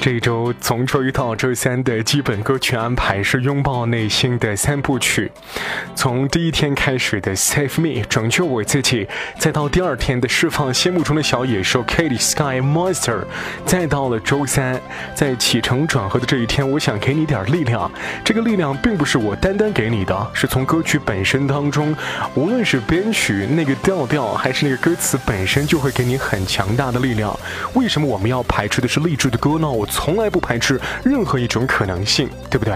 这一周从周一到周三的基本歌曲安排是拥抱内心的三部曲，从第一天开始的 Save Me 拯救我自己，再到第二天的释放心目中的小野兽 Katy Sky Monster，再到了周三，在起承转合的这一天，我想给你点力量。这个力量并不是我单单给你的，是从歌曲本身当中，无论是编曲那个调调，还是那个歌词本身，就会给你很强大的力量。为什么我们要排斥的是励志的歌呢？我。从来不排斥任何一种可能性，对不对？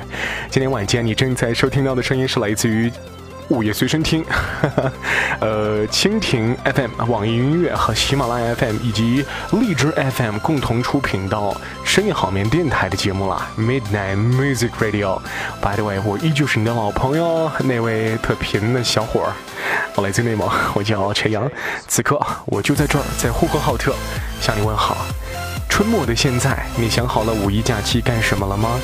今天晚间你正在收听到的声音是来自于午夜随身听，呃，蜻蜓 FM、网易音乐和喜马拉雅 FM 以及荔枝 FM 共同出品到深夜好眠电台的节目啦，Midnight Music Radio。By the way，我依旧是你的老朋友，那位特贫的小伙儿，我来自内蒙，我叫陈阳，此刻我就在这儿，在呼和浩特向你问好。春末的现在，你想好了五一假期干什么了吗？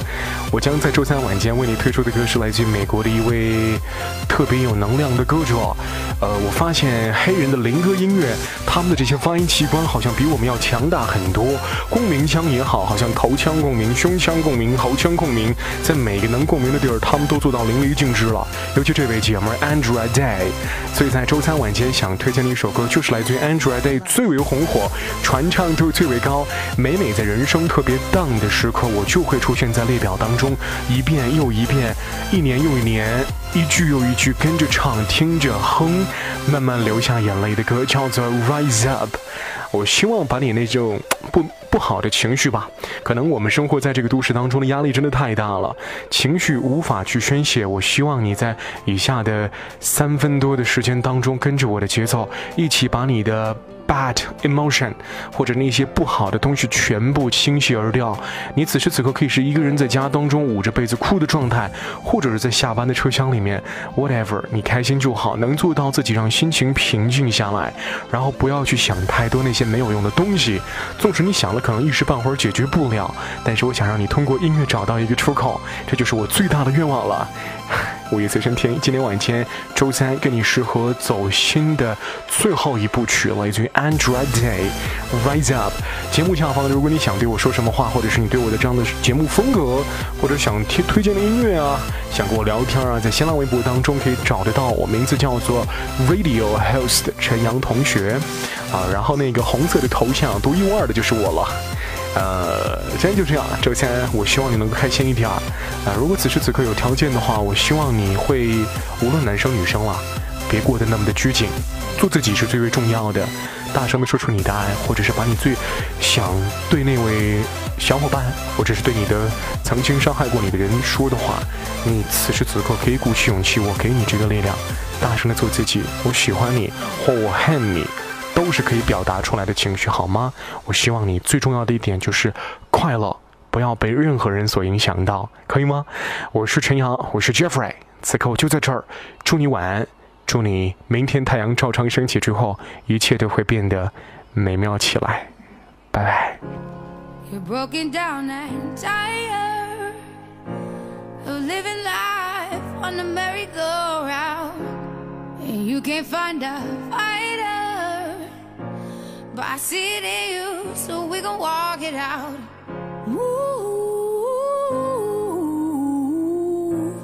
我将在周三晚间为你推出的歌是来自美国的一位特别有能量的歌者。呃，我发现黑人的灵歌音乐，他们的这些发音器官好像比我们要强大很多。共鸣腔也好，好像头腔共鸣、胸腔共鸣、喉腔共鸣，在每个能共鸣的地儿，他们都做到淋漓尽致了。尤其这位姐们 Andrea Day，所以在周三晚间想推荐的一首歌，就是来自于 Andrea Day 最为红火、传唱度最为高。每每在人生特别 down 的时刻，我就会出现在列表当中，一遍又一遍，一年又一年，一句又一句跟着唱，听着哼，慢慢流下眼泪的歌，叫做 Rise Up。我希望把你那种 不不好的情绪吧，可能我们生活在这个都市当中的压力真的太大了，情绪无法去宣泄。我希望你在以下的三分多的时间当中，跟着我的节奏，一起把你的。Bad emotion，或者那些不好的东西全部倾泻而掉。你此时此刻可以是一个人在家当中捂着被子哭的状态，或者是在下班的车厢里面，whatever，你开心就好，能做到自己让心情平静下来，然后不要去想太多那些没有用的东西。纵使你想了，可能一时半会儿解决不了，但是我想让你通过音乐找到一个出口，这就是我最大的愿望了。午夜随身听，今天晚间周三，跟你适合走心的最后一部曲，来自于 Android Day Rise Up。节目下方，如果你想对我说什么话，或者是你对我的这样的节目风格，或者想听推荐的音乐啊，想跟我聊天啊，在新浪微博当中可以找得到我，名字叫做 Radio Host 陈阳同学啊，然后那个红色的头像独一无二的就是我了。呃，今天就这样。周三，我希望你能够开心一点。啊，如果此时此刻有条件的话，我希望你会无论男生女生了，别过得那么的拘谨，做自己是最为重要的。大声的说出你的爱，或者是把你最想对那位小伙伴，或者是对你的曾经伤害过你的人说的话，你此时此刻可以鼓起勇气，我给你这个力量，大声的做自己。我喜欢你，或我恨你。都是可以表达出来的情绪，好吗？我希望你最重要的一点就是快乐，不要被任何人所影响到，可以吗？我是陈阳，我是 Jeffrey，此刻我就在这儿，祝你晚安，祝你明天太阳照常升起之后，一切都会变得美妙起来，拜拜。But I see it in you, so we gon' walk it out. Move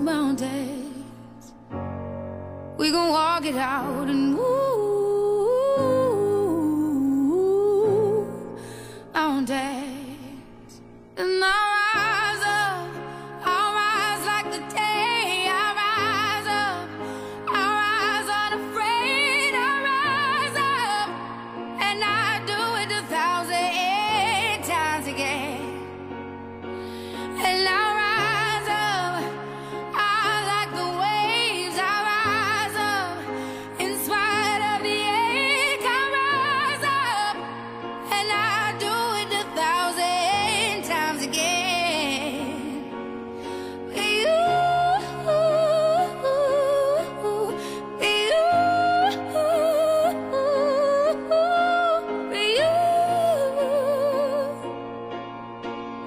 mountains. We gon' walk it out and move mountains. And I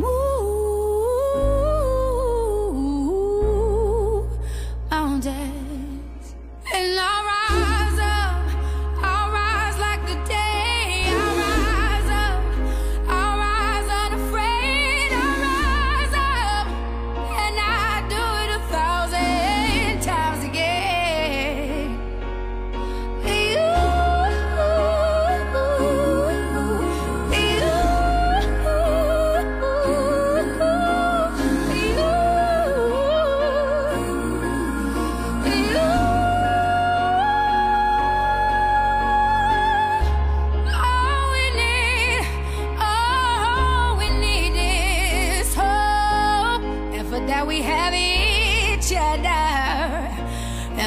Ooh.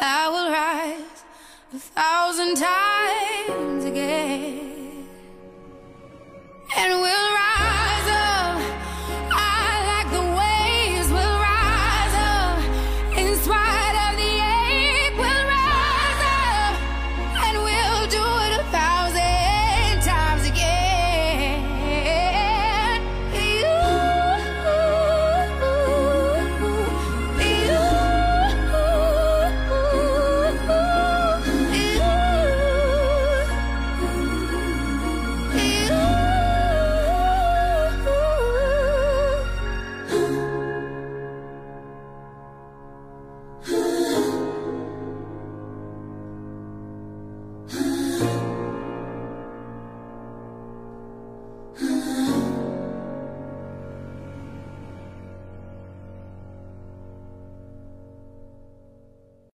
I will rise a thousand times again.